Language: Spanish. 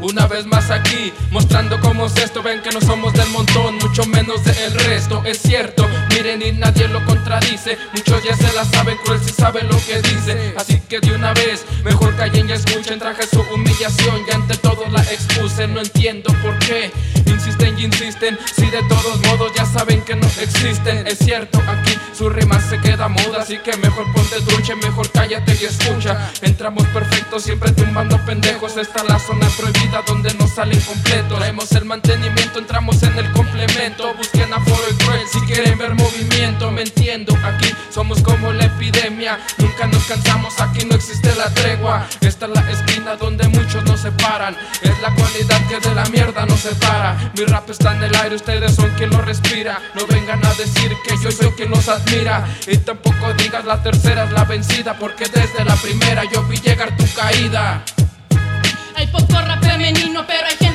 Una vez más aquí, mostrando cómo es esto. Ven que no somos del montón, mucho menos del resto. Es cierto, miren y nadie lo contradice. Muchos ya se la saben, cruel si sabe lo que dice. Así que de una vez, mejor callen y escuchen Traje su humillación. Y ante todos la expuse No entiendo por qué. Insisten y insisten Si de todos modos ya saben que no existen. Es cierto, aquí su rima se queda muda Así que mejor ponte dulce, mejor cállate y escucha. Entramos perfectos, siempre tumbando pendejos. Esta es la zona prohibida donde no salen completos. Traemos el mantenimiento, entramos en el complemento. Busquen aforo y cruel si quieren ver Me entiendo, aquí somos como la epidemia. Nunca nos cansamos, aquí no existe la tregua. Esta es la esquina donde muchos nos separan. Es la cualidad que de la mierda nos separa. Mi rap está en el aire, ustedes son quien lo respira. No vengan a decir que yo soy quien los admira. Y tampoco digas la tercera es la vencida, porque desde la primera yo vi llegar tu caída. Hay poco rap femenino, pero hay